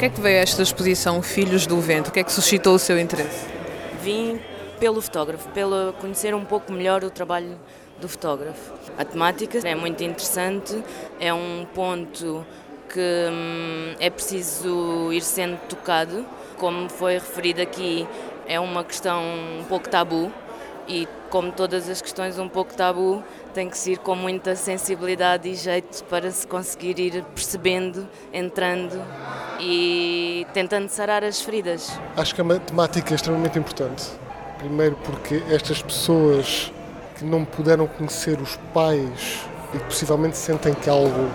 Que é que veio esta exposição Filhos do Vento? O que é que suscitou o seu interesse? Vim pelo fotógrafo, pelo conhecer um pouco melhor o trabalho do fotógrafo. A temática é muito interessante, é um ponto que hum, é preciso ir sendo tocado. Como foi referido aqui, é uma questão um pouco tabu e, como todas as questões um pouco tabu, tem que se ir com muita sensibilidade e jeito para se conseguir ir percebendo, entrando e tentando sarar as feridas. Acho que a matemática é extremamente importante. Primeiro porque estas pessoas que não puderam conhecer os pais e que possivelmente sentem que algo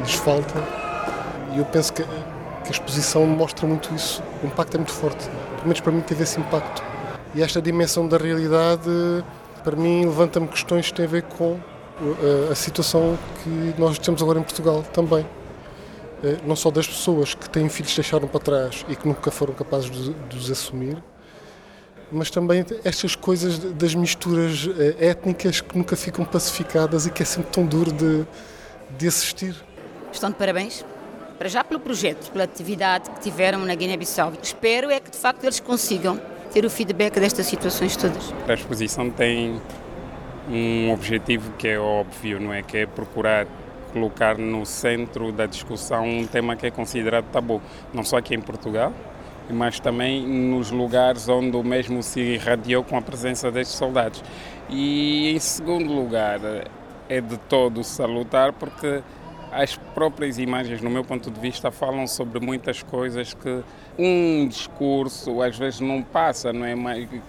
lhes falta, e eu penso que, que a exposição mostra muito isso. O impacto é muito forte. Pelo menos para mim teve esse impacto. E esta dimensão da realidade, para mim, levanta-me questões que têm a ver com a, a situação que nós temos agora em Portugal também. Não só das pessoas que têm filhos que deixaram para trás e que nunca foram capazes de, de os assumir, mas também estas coisas das misturas étnicas que nunca ficam pacificadas e que é sempre tão duro de, de assistir. Estão de parabéns para já pelo projeto, pela atividade que tiveram na Guiné-Bissau. Espero é que de facto eles consigam ter o feedback destas situações todas. A exposição tem um objetivo que é óbvio, não é? Que é procurar colocar no centro da discussão um tema que é considerado tabu, não só aqui em Portugal, mas também nos lugares onde o mesmo se irradiou com a presença destes soldados. E em segundo lugar, é de todo salutar porque as próprias imagens, no meu ponto de vista, falam sobre muitas coisas que um discurso às vezes não passa, não é?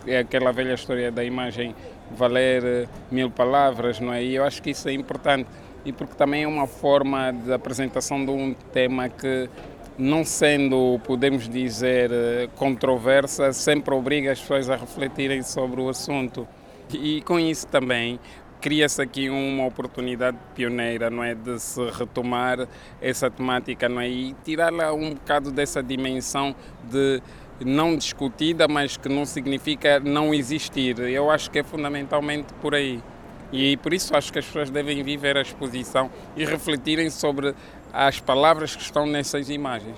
É aquela velha história da imagem valer mil palavras, não é? E eu acho que isso é importante e porque também é uma forma de apresentação de um tema que não sendo, podemos dizer, controversa, sempre obriga as pessoas a refletirem sobre o assunto. E com isso também cria-se aqui uma oportunidade pioneira, não é, de se retomar essa temática, não é, e tirá-la um bocado dessa dimensão de não discutida, mas que não significa não existir. Eu acho que é fundamentalmente por aí. E por isso acho que as pessoas devem viver a exposição e refletirem sobre as palavras que estão nessas imagens.